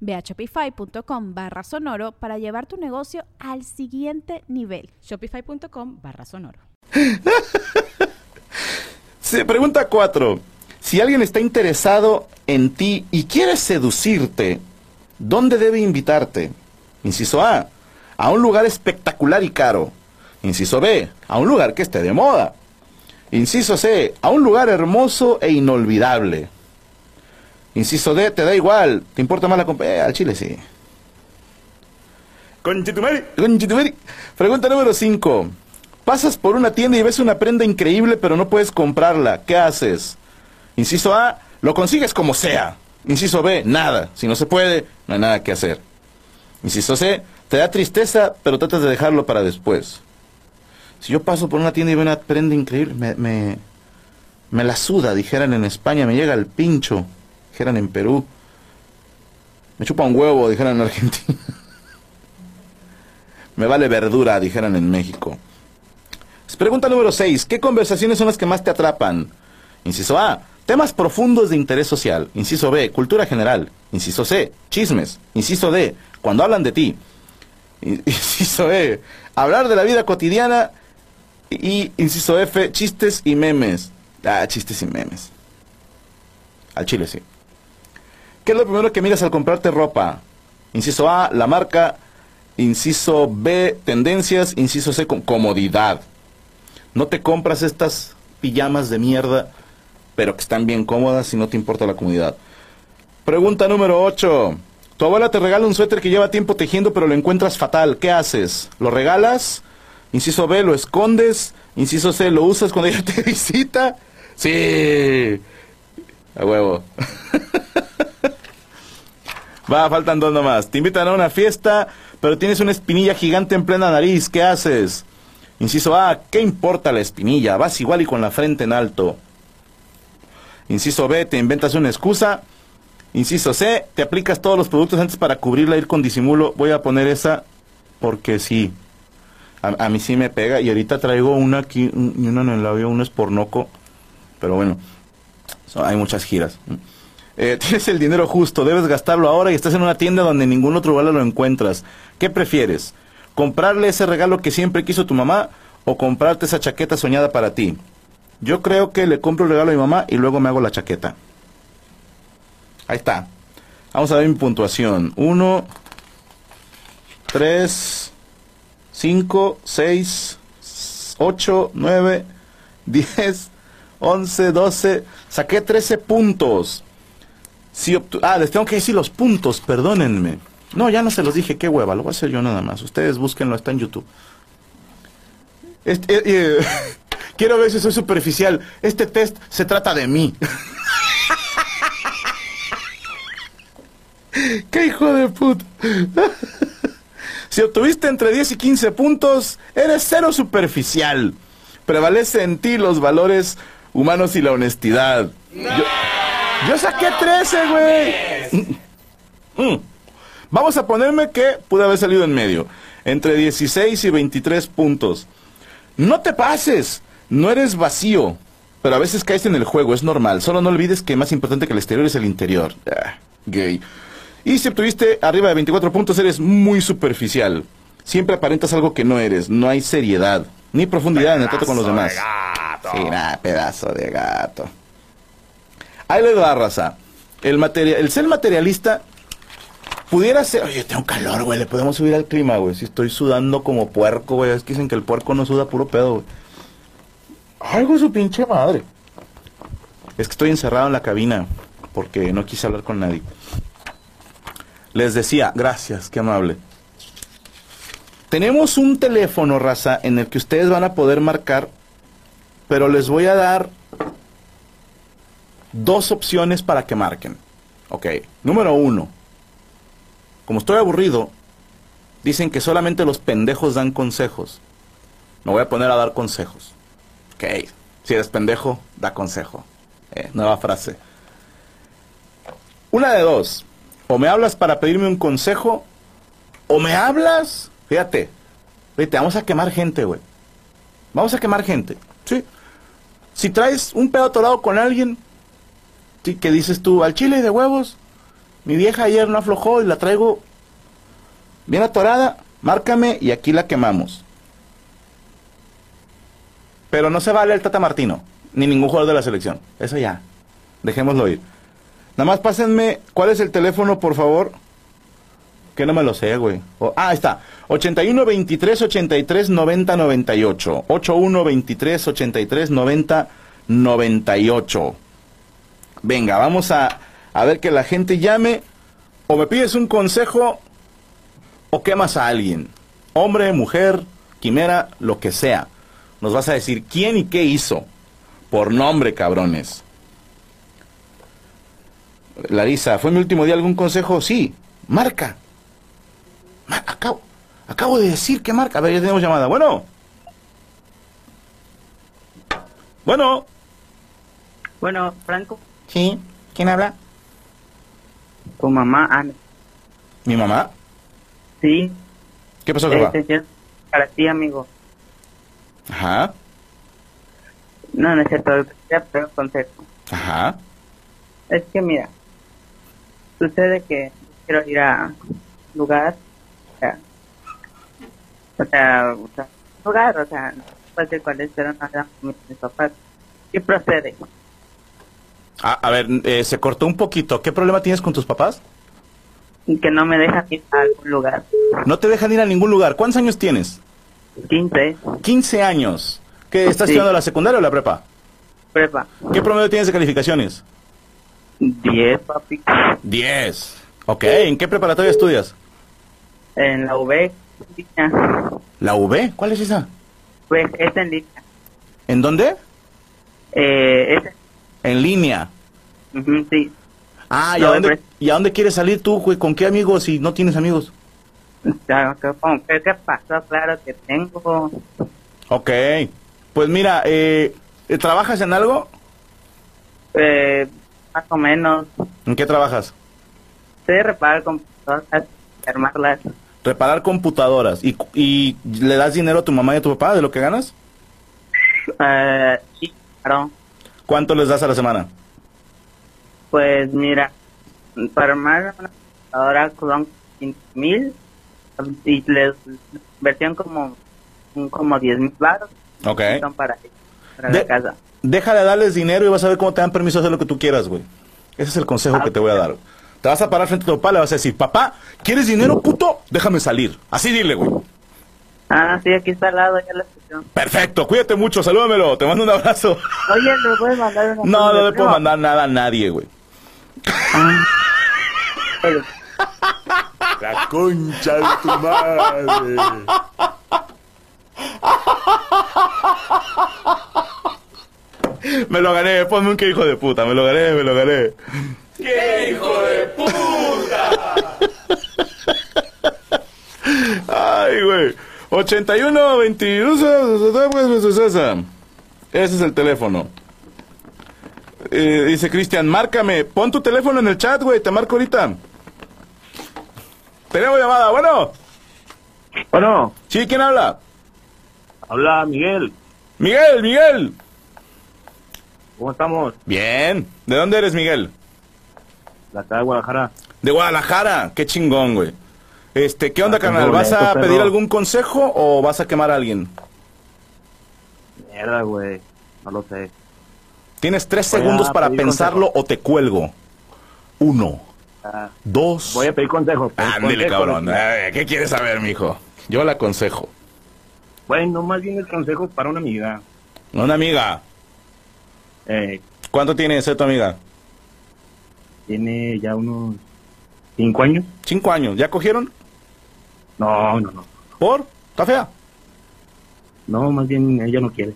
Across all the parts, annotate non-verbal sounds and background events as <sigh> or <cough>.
Ve a shopify.com barra sonoro para llevar tu negocio al siguiente nivel. Shopify.com barra sonoro. <laughs> Se pregunta 4. Si alguien está interesado en ti y quiere seducirte, ¿dónde debe invitarte? Inciso A. A un lugar espectacular y caro. Inciso B. A un lugar que esté de moda. Inciso C. A un lugar hermoso e inolvidable. Inciso D, te da igual, te importa más la compañía. Eh, al chile sí. Conchitumeri, conchitumeri. Pregunta número 5. Pasas por una tienda y ves una prenda increíble pero no puedes comprarla. ¿Qué haces? Inciso A, lo consigues como sea. Inciso B, nada. Si no se puede, no hay nada que hacer. Inciso C, te da tristeza pero tratas de dejarlo para después. Si yo paso por una tienda y veo una prenda increíble, me, me, me la suda, dijeran en España, me llega el pincho dijeran en Perú. Me chupa un huevo, dijeran en Argentina. <laughs> Me vale verdura, dijeran en México. Pregunta número 6. ¿Qué conversaciones son las que más te atrapan? Inciso A. Temas profundos de interés social. Inciso B. Cultura general. Inciso C. Chismes. Inciso D. Cuando hablan de ti. <laughs> Inciso E. Hablar de la vida cotidiana. Y inciso F. Chistes y memes. Ah, chistes y memes. Al chile sí. ¿Qué es lo primero que miras al comprarte ropa? Inciso A, la marca. Inciso B, tendencias. Inciso C, comodidad. No te compras estas pijamas de mierda, pero que están bien cómodas y no te importa la comodidad. Pregunta número 8. Tu abuela te regala un suéter que lleva tiempo tejiendo, pero lo encuentras fatal. ¿Qué haces? ¿Lo regalas? Inciso B, lo escondes. Inciso C, lo usas cuando ella <laughs> te visita. Sí. A huevo. <laughs> Va, faltan dos nomás. Te invitan a una fiesta, pero tienes una espinilla gigante en plena nariz. ¿Qué haces? Inciso A, ¿qué importa la espinilla? Vas igual y con la frente en alto. Inciso B, te inventas una excusa. Inciso C, te aplicas todos los productos antes para cubrirla, ir con disimulo. Voy a poner esa porque sí. A, mí sí me pega. Y ahorita traigo una aquí y una en el labio, una es pornoco. Pero bueno, hay muchas giras. Eh, <laughs> tienes el dinero justo, debes gastarlo ahora y estás en una tienda donde ningún otro lugar lo encuentras. ¿Qué prefieres? ¿Comprarle ese regalo que siempre quiso tu mamá o comprarte esa chaqueta soñada para ti? Yo creo que le compro el regalo a mi mamá y luego me hago la chaqueta. Ahí está. Vamos a ver mi puntuación. 1, 3, 5, 6, 8, 9, 10, 11, 12. Saqué 13 puntos ah, les tengo que decir los puntos, perdónenme. No, ya no se los dije, qué hueva, lo voy a hacer yo nada más. Ustedes búsquenlo, está en YouTube. Este, eh, eh, <laughs> quiero ver si soy superficial. Este test se trata de mí. <laughs> ¡Qué hijo de puta! <laughs> si obtuviste entre 10 y 15 puntos, eres cero superficial. Prevalece en ti los valores humanos y la honestidad. Saqué 13, güey. Mm. Vamos a ponerme que pude haber salido en medio. Entre 16 y 23 puntos. No te pases. No eres vacío. Pero a veces caes en el juego, es normal. Solo no olvides que más importante que el exterior es el interior. Ah, gay. Y si obtuviste arriba de 24 puntos, eres muy superficial. Siempre aparentas algo que no eres. No hay seriedad, ni profundidad en el trato con los demás. Sí, pedazo de gato. Ahí le da raza. El, material, el ser materialista pudiera ser. Oye, tengo calor, güey. Le podemos subir al clima, güey. Si estoy sudando como puerco, güey. Es que dicen que el puerco no suda puro pedo, güey. Algo su pinche madre. Es que estoy encerrado en la cabina porque no quise hablar con nadie. Les decía, gracias, qué amable. Tenemos un teléfono, raza, en el que ustedes van a poder marcar, pero les voy a dar dos opciones para que marquen. Ok, número uno. Como estoy aburrido, dicen que solamente los pendejos dan consejos. Me voy a poner a dar consejos. Ok, si eres pendejo, da consejo. Eh, nueva frase. Una de dos. O me hablas para pedirme un consejo, o me hablas, fíjate, fíjate, vamos a quemar gente, güey. Vamos a quemar gente, ¿sí? Si traes un pedo atorado con alguien. Que dices tú, al chile de huevos, mi vieja ayer no aflojó y la traigo bien atorada, márcame y aquí la quemamos. Pero no se vale el Tata Martino, ni ningún jugador de la selección. Eso ya, dejémoslo ir. Nada más pásenme, ¿cuál es el teléfono, por favor? Que no me lo sé, güey. O- ah, ahí está. 81 23 83 90 98. 81 23 83 90 98. Venga, vamos a, a ver que la gente llame. O me pides un consejo o quemas a alguien. Hombre, mujer, quimera, lo que sea. Nos vas a decir quién y qué hizo. Por nombre, cabrones. Larisa, ¿fue mi último día algún consejo? Sí. Marca. Ma- acabo, acabo de decir que marca. A ver, ya tenemos llamada. Bueno. Bueno. Bueno, Franco, Sí. ¿Quién habla? tu mamá, Ana. ¿Mi mamá? Sí, ¿Qué pasó, jefa? este, yo- para ti, amigo. Ajá. No, no es cierto, consejo. Ajá. Es que mira, sucede que quiero ir a lugar, o sea, o sea, o sea, lugar, o sea, cuál es, pero no mis papás. ¿Qué procede? A, a ver, eh, se cortó un poquito. ¿Qué problema tienes con tus papás? Que no me dejan ir a algún lugar. No te dejan ir a ningún lugar. ¿Cuántos años tienes? 15, 15 años. ¿Qué, ¿Estás Sí. estudiando la secundaria o la prepa? prepa. ¿Qué promedio tienes de calificaciones? 10, papi. 10. Ok, ¿en qué preparatoria estudias? En la línea. ¿La UB? ¿Cuál es esa? Pues es en línea. ¿En dónde? Eh, es, En línea. ujú, sí. Ah, ¿y, No, a dónde, hombre. ¿y a dónde quieres salir tú, güey? ¿Con qué amigos si no tienes amigos? Ya, ¿qué, cómo- qué- pasó? Claro que tengo. Ok. Pues mira, eh, ¿trabajas en algo? Eh, más o menos. ¿En qué trabajas? Sé reparar computadoras, armarlas. Reparar computadoras. ¿Y, ¿Y le das dinero a tu mamá y a tu papá de lo que ganas? Eh, sí, claro. ¿Cuánto les das a la semana? Pues mira, para armar una computadora son 15 mil y les inversión como como 10 mil baros. Ok. Son para, para De- la casa. Deja de darles dinero y vas a ver cómo te dan permiso de hacer lo que tú quieras, güey. Ese es el consejo que te voy a dar. Te vas a parar frente a tu papá, le vas a decir, papá, ¿quieres dinero, puto? Déjame salir. Así dile, güey. Ah, sí, aquí está al lado, ya la escuchó. Perfecto, cuídate mucho, salúdamelo, te mando un abrazo. Oye, ¿le puedes mandar una No, no le puedo mandar nada a nadie, güey. Ah. La concha de tu madre. Me lo gané, ponme un que hijo de puta, me lo gané, me lo gané. ¡Qué hijo de puta! Ay, güey. 81 22 Ese es el teléfono. Eh, dice Cristian, márcame. Pon tu teléfono en el chat, güey. Te marco ahorita. Tenemos llamada, bueno. Bueno, Sí, ¿quién habla? habla Miguel. Miguel, Miguel. ¿Cómo estamos? Bien. ¿De dónde eres, Miguel? Acá de Guadalajara. De Guadalajara. Qué chingón, güey. Este, ¿qué onda, Ah, qué carnal? ¿Vas a pedir algún consejo o vas a quemar a alguien? Mierda, güey. No lo sé. Tienes tres Voy segundos para pensarlo o te cuelgo. Uno, Ah, dos. voy a pedir consejos. pedir Ándele, cabrón. Eh, ¿Qué quieres saber, mijo? Yo le aconsejo. Bueno, más bien el consejo para una amiga. Una amiga. Eh, ¿Cuánto tiene esa tu amiga? tiene ya unos cinco años. Cinco años. ¿Ya cogieron? No, no, no. ¿Por? ¿Está fea? No, más bien ella no quiere.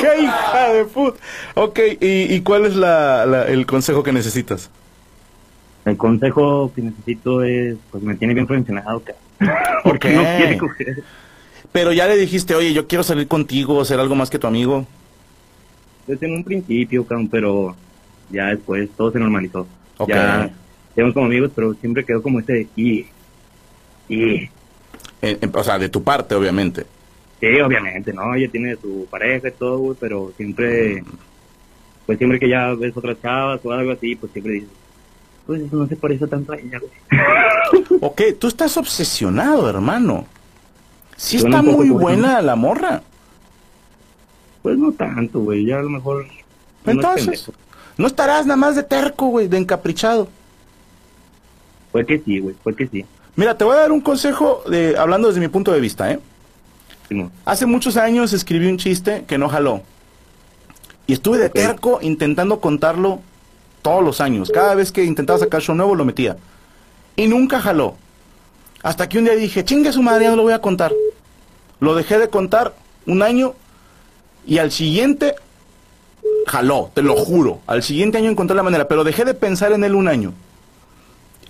¡Qué hija de puta! Ok, ¿y, y cuál es la, la- el consejo que necesitas? El consejo que necesito es, pues me tiene bien presionado, que <laughs> porque no quiere coger. Pero ya le dijiste, oye, yo quiero salir contigo, ser algo más que tu amigo. Pues en un principio, pero ya después todo se normalizó. Ok. Ya quedamos como amigos, pero siempre quedó como ese y y Eh, eh, o sea, de tu parte, obviamente. sí, obviamente, ¿no? Ella tiene su pareja y todo, güey, pero siempre, pues siempre que ya ves otras chavas o algo así, pues siempre dices, pues eso no se parece tanto a ella, güey. <laughs> Ok, tú estás obsesionado, hermano. Sí está muy buena la morra. Pues no tanto, güey, ya a lo mejor... Entonces, pendejo. no estarás nada más de terco, güey, de encaprichado. Fue que sí, güey, fue que sí. Mira, te voy a dar un consejo de, hablando desde mi punto de vista, ¿eh? Hace muchos años escribí un chiste que no jaló. Y estuve de terco intentando contarlo todos los años. Cada vez que intentaba sacar show nuevo lo metía. Y nunca jaló. Hasta que un día dije, chingue su madre, ya no lo voy a contar. Lo dejé de contar un año y al siguiente jaló, te lo juro. Al siguiente año encontré la manera, pero dejé de pensar en él un año.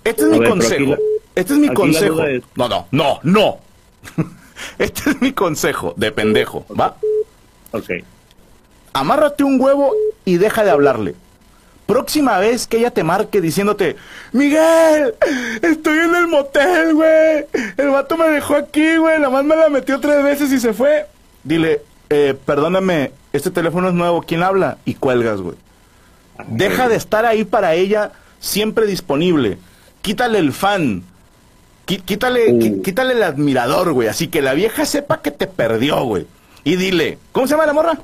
Este es A mi ver, consejo. la- este es mi consejo. es- No, no, no, no. <laughs> este es mi consejo de pendejo, ¿va? Ok. Amárrate un huevo y deja de hablarle. Próxima vez que ella te marque diciéndote, Miguel, estoy en el motel, güey. El vato me dejó aquí, güey. La más me la metió tres veces y se fue. Dile, eh, perdóname, este teléfono es nuevo. ¿Quién habla? Y cuelgas, güey. Deja de estar ahí para ella, siempre disponible. Quítale el fan. Quítale, Uh. quítale el admirador, güey. Así que la vieja sepa que te perdió, güey. Y dile, ¿cómo se llama la morra?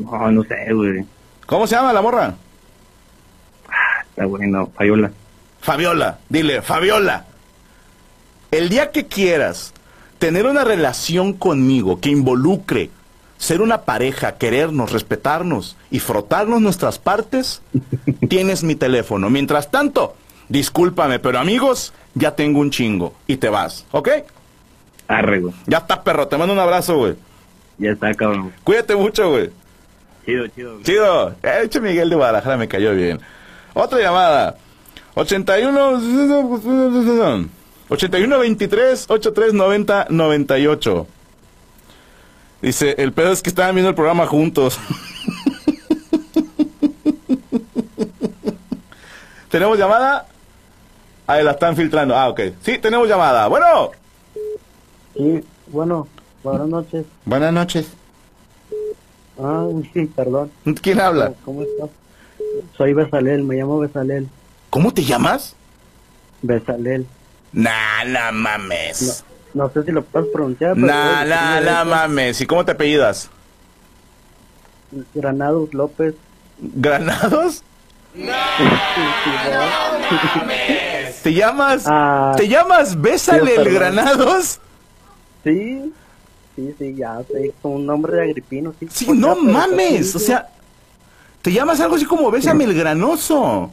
No, no sé, güey. ¿Cómo se llama la morra? Está bueno, Fayola. Fabiola, dile, Fabiola, el día que quieras tener una relación conmigo que involucre ser una pareja, querernos, respetarnos y frotarnos nuestras partes, <laughs> tienes mi teléfono. Mientras tanto, discúlpame, pero amigos, ya tengo un chingo y te vas, ¿ok? Arre, güey. Ya está, perro, te mando un abrazo, güey. Ya está, cabrón. Cuídate mucho, güey. Chido, chido. güey. Chido. Eh, Eche Miguel de Guadalajara me cayó bien. Otra llamada. 81 81 23 83 90 98. Dice, el pedo es que estaban viendo el programa juntos. <laughs> ¿Tenemos llamada? Ahí la están filtrando. Ah, ok. Sí, tenemos llamada. Bueno. Sí, bueno, buenas noches. Buenas noches. Ah, <laughs> sí, perdón. ¿Quién habla? ¿Cómo estás? Soy Besalel, me llamo Besalel. ¿Cómo te llamas? Besalel. Nah, la mames. No sé si lo puedes pronunciar. pero Nah, la, la mames. ¿Y cómo te apellidas? Granados López. ¿Granados? <laughs> ¿Te llamas? Ah, ¿Te llamas Bésale el. Granados? Sí, sí, sí, ya sé. Un nombre de agripino, sí. Sí, no ya, mames. sí, O sea, te llamas algo así como Bésame el Granoso.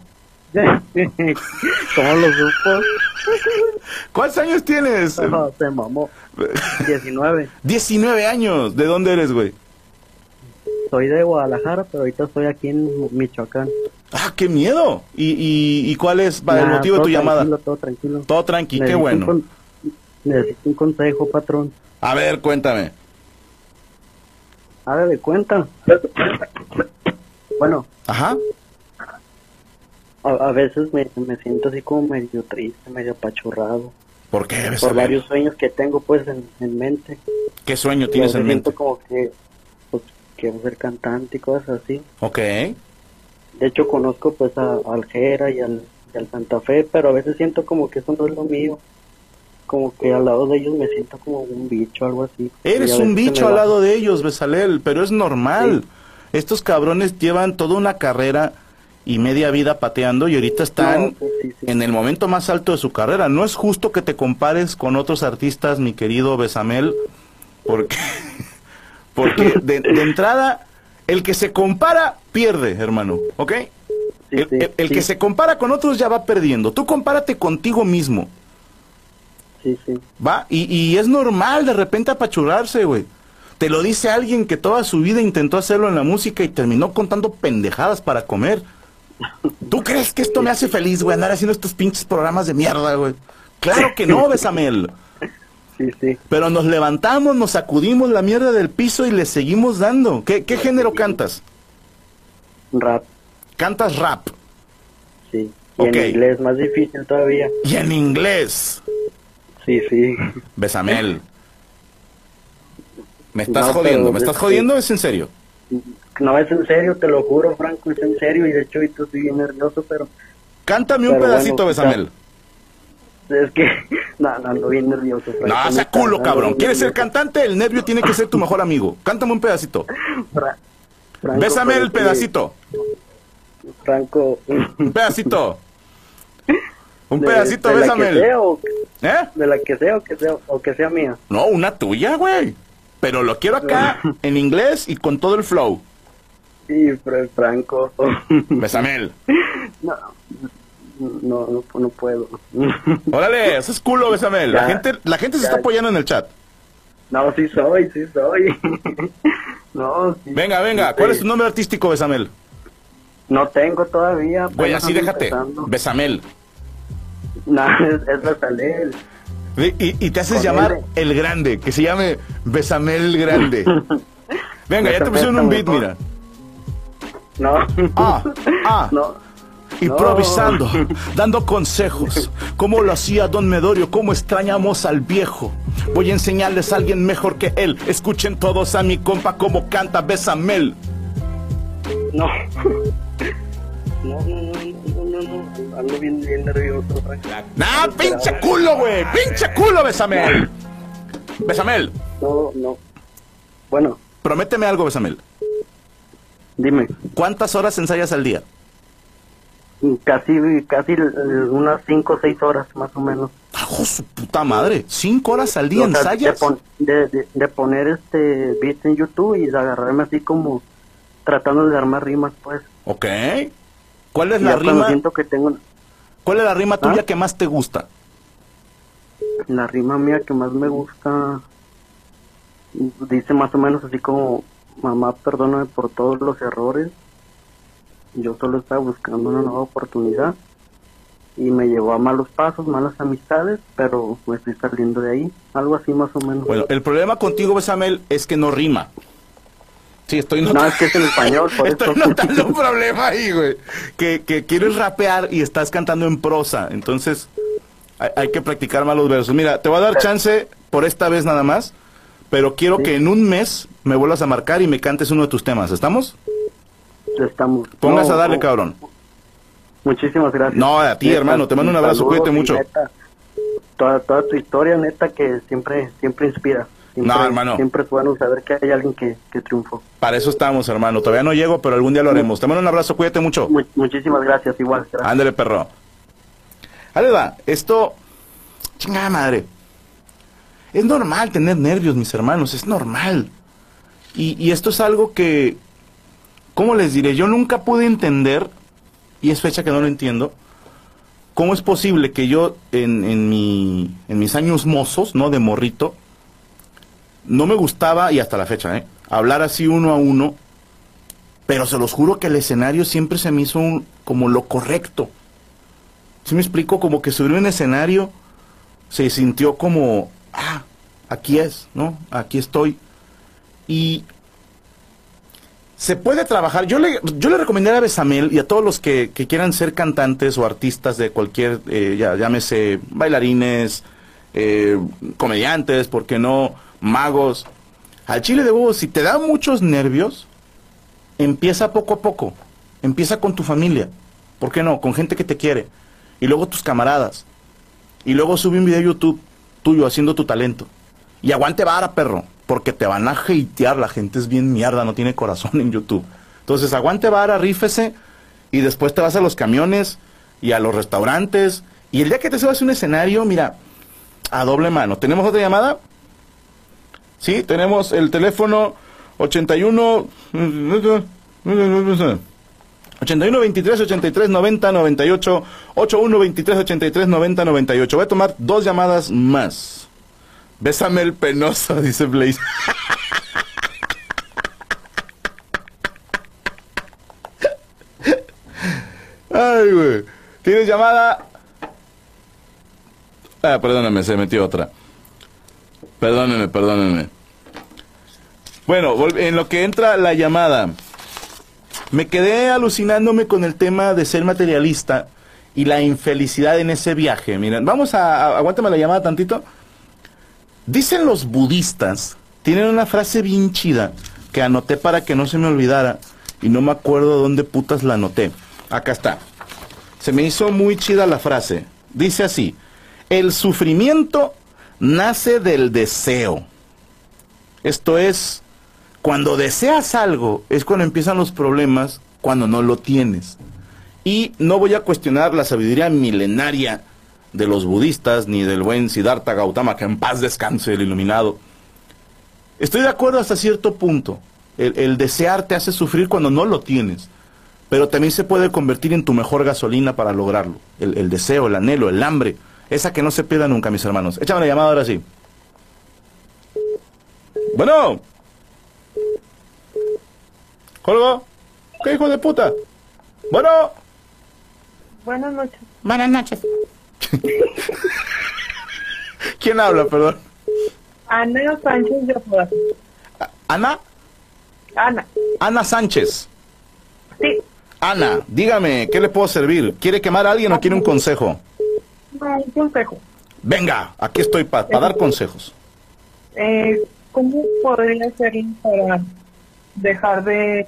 <laughs> ¿Cómo lo supo? ¿Cuántos años tienes? No, se mamó. 19. 19 años. ¿De dónde eres, güey? Soy de Guadalajara, pero ahorita estoy aquí en Michoacán. Ah, qué miedo. ¿Y, y, y cuál es el motivo de tu llamada? tranquilo, Todo tranquilo. Todo tranqui, qué bueno. con- Necesito un consejo, patrón. A ver, cuéntame. Haga de cuenta. Bueno, Ajá. a, a veces me, me siento así como medio triste, medio apachurrado. ¿Por qué? Por varios sueños que tengo pues en, en mente. ¿Qué sueño tienes en mente? siento como que pues, quiero ser cantante y cosas así. Ok. De hecho conozco pues a, a Aljera y al, y al Santa Fe, pero a veces siento como que eso no es lo mío. Como que al lado de ellos me siento como un bicho, algo así. Eres un bicho al lado de ellos, Besalel, pero es normal. Estos cabrones llevan toda una carrera y media vida pateando y ahorita están No, pues sí, sí. en el momento más alto de su carrera. No es justo que te compares con otros artistas, mi querido Besamel, porque, <laughs> porque de, de entrada, el que se compara pierde, hermano, ¿ok? Sí, el sí, el- el sí. que se compara con otros ya va perdiendo. Tú compárate contigo mismo. Sí, sí. Va, y, y es normal de repente apachurrarse, güey. Te lo dice alguien que toda su vida intentó hacerlo en la música y terminó contando pendejadas para comer. ¿Tú crees que esto me hace feliz, güey, andar haciendo estos pinches programas de mierda, güey? Claro que no, Besamel. Sí, sí. Pero nos levantamos, nos sacudimos la mierda del piso y le seguimos dando. ¿Qué, qué género cantas? Rap, Cantas rap. sí. Y Ok. en inglés más difícil todavía. Y en inglés. Sí, sí. Besamel. Me estás No, jodiendo, ¿me estás es- jodiendo? ¿Es en serio? No es en serio, te lo juro, Franco, es en serio. Y de hecho, estoy bien nervioso, pero Cántame un Pero pedacito, bueno, Besamel. Es que. <laughs> No, no, ando bien nervioso. No, sea culo, cabrón. ¿Quieres ser cantante? El nervio tiene que ser tu mejor amigo. Cántame un pedacito. Fra- Franco, Bésame pero el que- pedacito. Franco. Un pedacito. <laughs> Un de- pedacito, de la que bésame. sea, o- ¿Eh? de la que sea o que sea, o que sea mía. No, una tuya, güey. Pero lo quiero acá <laughs> en inglés y con todo el flow. Sí, Fra- Franco. Besamel. No, no, no, no puedo. <laughs> Órale, eso es culo, Besamel. La gente, la gente se Ya. está apoyando en el chat. No, sí soy, sí soy. <laughs> No, sí. Venga, venga. Sí. ¿Cuál es tu nombre artístico, Besamel? No tengo todavía. Güey, así déjate. empezando. Besamel. No, <laughs> es, es Besalel. Y, te haces Con llamar el grande, que se llame Besamel Grande. Venga, ya te pusieron un beat, mira. No. Ah, ah. No. Improvisando, <laughs> dando consejos, como lo hacía Don Medorio, cómo extrañamos al viejo. Voy a enseñarles a alguien mejor que él. Escuchen todos a mi compa como canta Besamel. No. <laughs> No, no, no, no, no, no. Ando bien, bien nervioso. ¡Nah, pinche culo, güey! ¡Pinche culo, Besamel! Besamel, No, no. Bueno, prométeme algo, Besamel. dime. ¿Cuántas horas ensayas al día? Casi, casi eh, unas 5 o 6 horas, más o menos. ¡Ajo su puta madre! ¿Cinco horas al día O sea, de, ensayas? pon- de, de- de poner este beat en YouTube y de agarrarme así como tratando de armar rimas, pues. Ok. ¿Cuál es Y la rima? siento que tengo ¿Cuál es la rima tuya ¿Ah? que más te gusta? la rima mía que más me gusta, dice más o menos así como, mamá, perdóname por todos los errores. Yo solo estaba buscando una nueva oportunidad y me llevó a malos pasos, malas amistades, pero me estoy saliendo de ahí. Algo así más o menos. Bueno, el problema contigo, Besamel, es que no rima. Sí, estoy no, notando. es que es en <laughs> español, por Estoy eso. notando un problema ahí, güey. Que, que quieres rapear y estás cantando en prosa. Entonces, hay, hay que practicar más los versos. Mira, te voy a dar chance por esta vez nada más. Pero quiero Sí. que en un mes me vuelvas a marcar y me cantes uno de tus temas. ¿Estamos? Estamos. Pongas No, a darle, no, cabrón. Muchísimas gracias. No, a ti, hermano, te mando un abrazo, saludos cuídate mucho. neta, toda, toda tu historia, neta, que siempre siempre inspira. Siempre, No, hermano. Siempre es bueno saber que hay alguien que, que triunfó. Para eso estamos, hermano. Todavía no llego, pero algún día lo haremos. Te mando un abrazo, cuídate mucho. Mu- muchísimas gracias, igual. Gracias. Ándale, perro. Ahí va. Esto. Chingada madre. Es normal tener nervios, mis hermanos. Es normal. Y, y esto es algo que. ¿Cómo les diré? Yo nunca pude entender. Y es fecha que no lo entiendo. ¿Cómo es posible que yo, en, en, mi, en mis años mozos, ¿no? De morrito. No me gustaba, y hasta la fecha, ¿eh? Hablar así uno a uno. Pero se los juro que el escenario siempre se me hizo como lo correcto. ¿Sí me explico? Como que subir un escenario se sintió como, ah, aquí es, ¿no? Aquí estoy. Y se puede trabajar. Yo le, yo le recomendaría a Besamel y a todos los que, que quieran ser cantantes o artistas de cualquier, eh, ya, llámese bailarines, eh, comediantes, ¿por qué no? Magos. Al chile de huevos, si te da muchos nervios, empieza poco a poco. Empieza con tu familia. ¿Por qué no? Con gente que te quiere. Y luego tus camaradas. Y luego sube un video a YouTube tuyo haciendo tu talento. Y aguante vara, perro. Porque te van a hatear. La gente es bien mierda, no tiene corazón en YouTube. Entonces aguante vara, rífese. y después te vas a los camiones y a los restaurantes. Y el día que te subas un escenario, mira, a doble mano. ¿Tenemos otra llamada? Sí, tenemos el teléfono 81 81 23 83 90 98 81 23 83 90 98. Voy a tomar dos llamadas más. Bésame el penoso, <laughs> dice Blaze. Ay, güey. ¿Tienes llamada? Ah, perdóname, se metió otra. Perdónenme, perdónenme. Bueno, en lo que entra la llamada, me quedé alucinándome con el tema de ser materialista y la infelicidad en ese viaje. Miren, vamos a- aguántame la llamada tantito. Dicen los budistas, tienen una frase bien chida que anoté para que no se me olvidara y no me acuerdo dónde putas la anoté. Acá está. Se me hizo muy chida la frase. Dice así, el sufrimiento nace del deseo. Esto es, cuando deseas algo, es cuando empiezan los problemas, cuando no lo tienes. Y no voy a cuestionar la sabiduría milenaria de los budistas, ni del buen Siddhartha Gautama, que en paz descanse el iluminado. Estoy de acuerdo hasta cierto punto. El, el desear te hace sufrir cuando no lo tienes, pero también se puede convertir en tu mejor gasolina para lograrlo. El, el deseo, el anhelo, el hambre, esa que no se pierda nunca, mis hermanos. Échame la llamada ahora sí. Bueno. ¿Colgo? ¿Qué hijo de puta? Bueno. Buenas noches. Buenas noches. <laughs> ¿Quién habla, perdón? Ana Sánchez de Apodaca. ¿Ana? Ana. Ana Sánchez. Sí. Ana, dígame, ¿qué le puedo servir? ¿Quiere quemar a alguien o quiere un consejo? No, un consejo. Venga, aquí estoy para dar consejos. Eh, ¿Cómo podría hacer para dejar de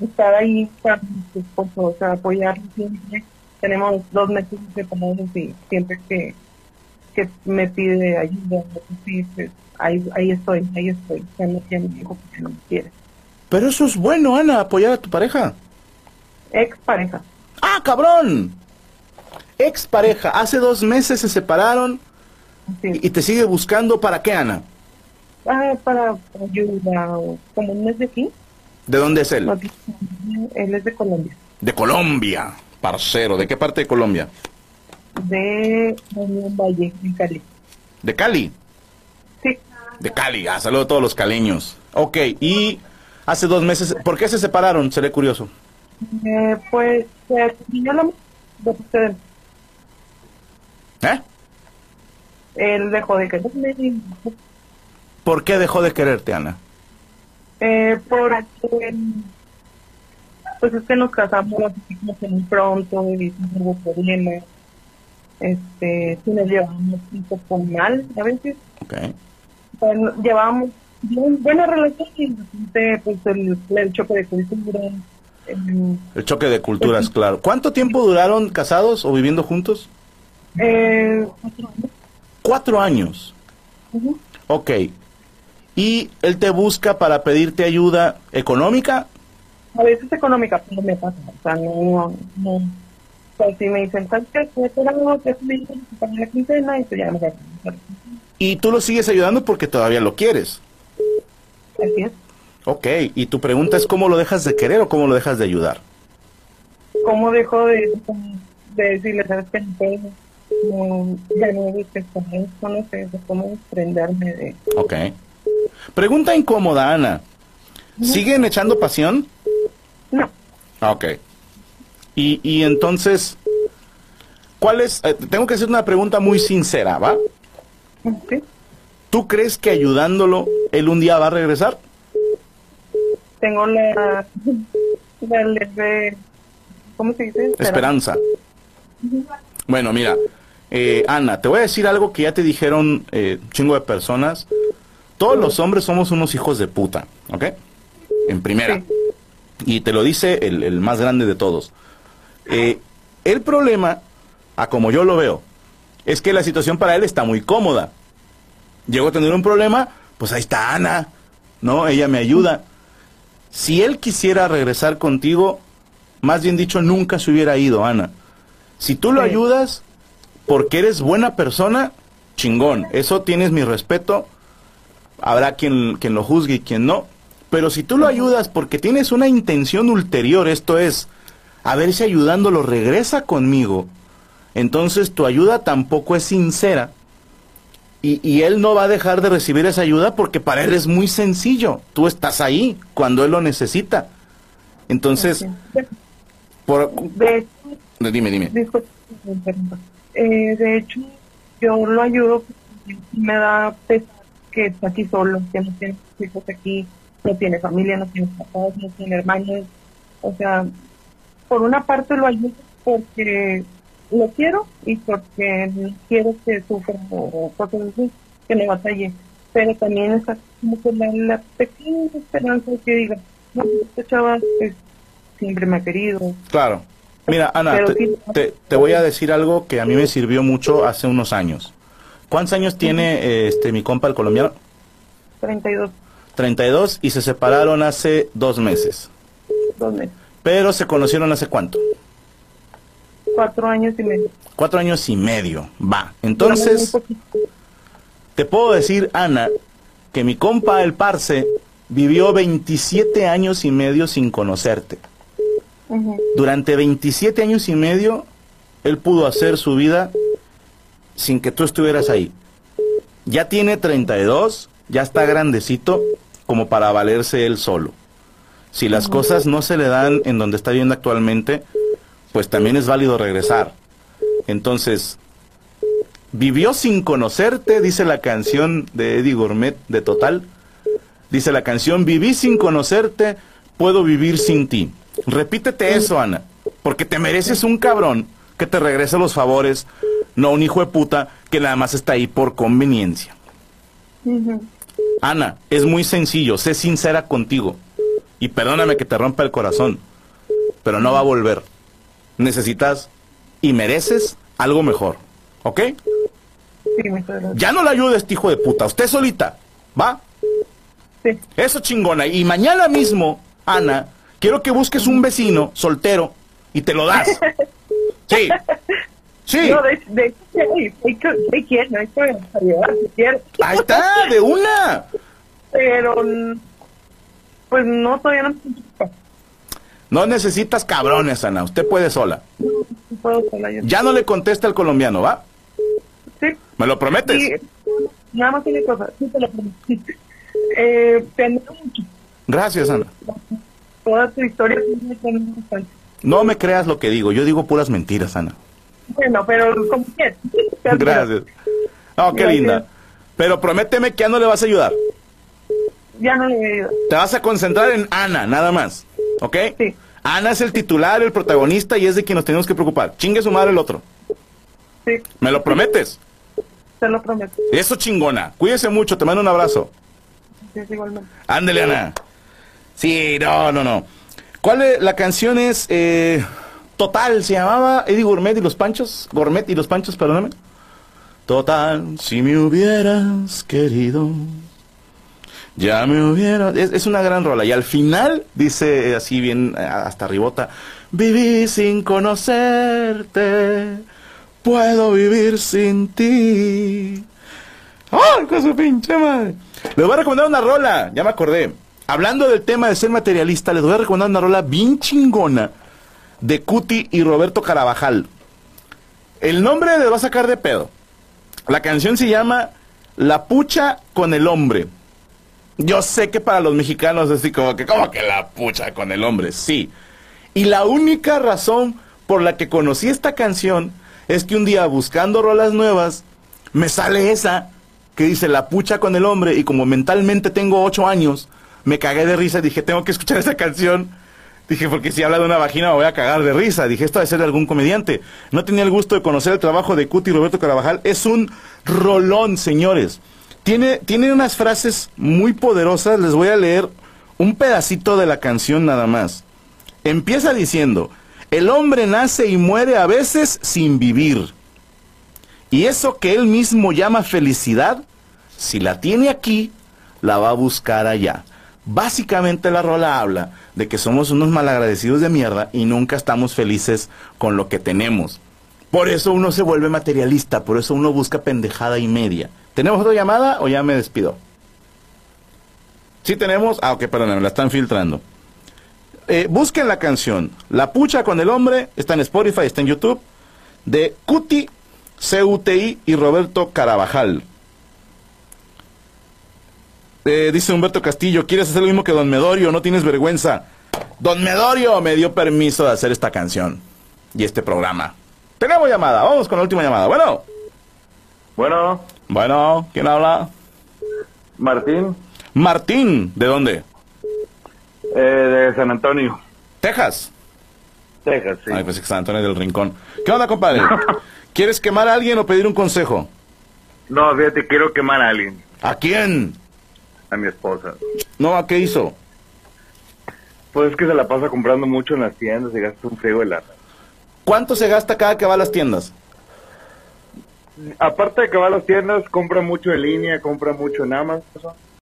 estar ahí para? O sea, siempre. Tenemos dos meses separados y siempre que, que me pide ayuda, sí, pues, ahí, ahí estoy, ahí estoy. Ya no tiene hijo porque no me quiere. Pero eso es bueno, Ana, apoyar a tu pareja. Ex pareja. ¡Ah, cabrón! Ex pareja, hace dos meses se separaron Sí. y te sigue buscando para qué, Ana? Ah, para ayuda, como no es de aquí, ¿De dónde es él? él es de Colombia. De Colombia, parcero. ¿De qué parte de Colombia? De Unión Valle, en Cali. De Cali. Sí, De Cali. Ah, saludo a todos los caleños. Ok, y hace dos meses, ¿por qué se separaron? Seré curioso. eh, pues se terminó la. ¿Eh? Él dejó de quererme, ¿Por qué dejó de quererte, Ana? eh, porque pues es que nos casamos así como que muy pronto y no hubo problemas. Este, sí nos llevamos un poco mal a veces. Ok. Bueno, llevábamos bien buena relación y pues el, el choque de cultura. em, El choque de culturas, claro. ¿Cuánto tiempo duraron casados o viviendo juntos? eh, cuatro años. Cuatro años. Ujú. Ok. ¿Y él te busca para pedirte ayuda económica? A veces económica, pero me pasa. O sea, no, no. O sea, si me dicen, ¿sabes qué? Estoy la quincena y pues ya me. Y tú lo sigues ayudando porque todavía lo quieres. Así es. Ok. Y tu pregunta es cómo lo dejas de querer o cómo lo dejas de ayudar. ¿Cómo dejo de, de decirle, sabes que no ya no busques con esto, no sé, cómo desprenderme de... Ok. Pregunta incómoda, Ana. ¿Siguen echando pasión? No, Ok. Y, y entonces, ¿cuál es? eh, tengo que hacer una pregunta muy sincera, ¿va? sí. ¿Tú crees que ayudándolo él un día va a regresar? Tengo la... la. ¿Cómo se dice? Esperanza. Bueno, mira, eh, Ana, te voy a decir algo que ya te dijeron eh, chingo de personas. Todos los hombres somos unos hijos de puta, ¿ok? En primera. Sí. Y te lo dice el, el más grande de todos. Eh, el problema, a como yo lo veo, es que la situación para él está muy cómoda. Llego a tener un problema, pues ahí está Ana, ¿no? Ella me ayuda. Si él quisiera regresar contigo, más bien dicho, nunca se hubiera ido, Ana. Si tú lo Sí. ayudas porque eres buena persona, chingón. Eso tienes mi respeto. Habrá quien, quien lo juzgue y quien no. Pero si tú lo ayudas porque tienes una intención ulterior, esto es, a ver si ayudándolo regresa conmigo, entonces tu ayuda tampoco es sincera. Y, y él no va a dejar de recibir esa ayuda porque para él es muy sencillo. Tú estás ahí cuando él lo necesita. Entonces, por... De hecho, Dime, dime. Eh, de hecho, yo lo ayudo porque me da pesar que está aquí solo, que no tiene hijos aquí, no tiene familia, no tiene papás, no tiene hermanos. O sea, por una parte lo ayudo porque lo quiero y porque no quiero que sufra o cosas así, que me batalle. Pero también está como que la, la pequeña esperanza que diga, no, esta chava pues, siempre me ha querido, Claro. Mira, Ana, te, te- te voy a decir algo que a mí me sirvió mucho hace unos años. ¿Cuántos años tiene este mi compa el colombiano? 32, 32 y se separaron hace dos meses. dos meses, Pero se conocieron hace cuánto? cuatro años y medio. Cuatro años y medio. Va. Entonces, te puedo decir, Ana, que mi compa el Parce vivió 27 años y medio sin conocerte. Durante 27 años y medio, él pudo hacer su vida sin que tú estuvieras ahí. Ya tiene 32, ya está grandecito como para valerse él solo. Si las cosas no se le dan en donde está viviendo actualmente, pues también es válido regresar. Entonces, vivió sin conocerte, dice la canción de Eddie Gourmet de Total. Dice la canción, viví sin conocerte, puedo vivir sin ti. Repítete eso, Ana, porque te mereces un cabrón que te regrese los favores, no un hijo de puta que nada más está ahí por conveniencia. Ana, es muy sencillo, sé sincera contigo. Y perdóname que te rompa el corazón, pero no va a volver. Necesitas y mereces algo mejor, ¿ok? Sí, muchas gracias. Ya no le ayude a este hijo de puta, usted solita, ¿va? Sí. Eso chingona. Y mañana mismo, Ana, quiero que busques un vecino soltero y te lo das. <laughs> Sí. Sí. No, de, de ayudar si quieres. Ahí está, de una. Pero, pues no, todavía no. No necesitas cabrones, Ana. Usted puede sola. No puedo sola yo. Ya no le contesta al colombiano, ¿va? Sí. ¿Me lo prometes? Sí, nada más tiene cosas. Sí, te lo prometo. <laughs> Eh, te mucho. Gracias, Ana. Toda tu historia. No me creas lo que digo. Yo digo puras mentiras, Ana. Bueno, pero como quieras. Gracias. Oh, qué Gracias. linda. Pero prométeme que ya no le vas a ayudar. Ya no le voy a ayudar. Te vas a concentrar en Ana, nada más. ¿Ok? Sí. Ana es el titular, el protagonista y es de quien nos tenemos que preocupar. Chingue su madre el otro. Sí, ¿Me lo prometes? te lo prometo. Eso chingona. Cuídese mucho, te mando un abrazo. Sí, igualmente. Ándele, Ana. Sí, no, no, no. ¿Cuál es? La canción es eh, Total, se llamaba Eddie Gourmet y los Panchos. Gourmet y los Panchos, perdóname. Total, si me hubieras querido, ya me hubiera... Es, una gran rola. Y al final dice así bien, hasta ribota, viví sin conocerte, puedo vivir sin ti. ¡Ay, con su pinche madre! Les voy a recomendar una rola, ya me acordé. Hablando del tema de ser materialista, les voy a recomendar una rola bien chingona de Cuti y Roberto Carabajal. El nombre les va a sacar de pedo. La canción se llama La pucha con el hombre. Yo sé que para los mexicanos es así como que, ¿cómo que la pucha con el hombre? Sí. Y la única razón por la que conocí esta canción es que un día buscando rolas nuevas, me sale esa que dice la pucha con el hombre y como mentalmente tengo ocho años, me cagué de risa y dije, tengo que escuchar esa canción. Dije, porque si habla de una vagina me voy a cagar de risa. Dije, esto debe ser de algún comediante. No tenía el gusto de conocer el trabajo de Cuti Roberto Carabajal. Es un rolón, señores. Tiene, tiene unas frases muy poderosas. Les voy a leer un pedacito de la canción nada más. Empieza diciendo, el hombre nace y muere a veces sin vivir. Y eso que él mismo llama felicidad, si la tiene aquí, la va a buscar allá. Básicamente la rola habla de que somos unos malagradecidos de mierda y nunca estamos felices con lo que tenemos. Por eso uno se vuelve materialista, por eso uno busca pendejada y media. ¿Tenemos otra llamada o ya me despido? Sí tenemos. Ah, ok, perdón, me la están filtrando. Eh, busquen la canción La Pucha con el Hombre, está en Spotify, está en YouTube, de Cuti, CUTI y Roberto Carabajal. Eh, dice Humberto Castillo, ¿quieres hacer lo mismo que Don Medorio? No tienes vergüenza. Don Medorio me dio permiso de hacer esta canción y este programa. Tenemos llamada, vamos con la última llamada. Bueno, Bueno, bueno, ¿quién habla? Martín, Martín, ¿de dónde? eh, de San Antonio, Texas. Texas, sí. Ay, que San Antonio del Rincón. ¿Qué onda, compadre? <laughs> ¿Quieres quemar a alguien o pedir un consejo? No, fíjate, quiero quemar a alguien, ¿A quién? A mi esposa. No, ¿a qué hizo? Pues es que se la pasa comprando mucho en las tiendas y gasta un friego de lana. ¿Cuánto se gasta cada que va a las tiendas? Aparte de que va a las tiendas, compra mucho en línea, compra mucho en Amazon.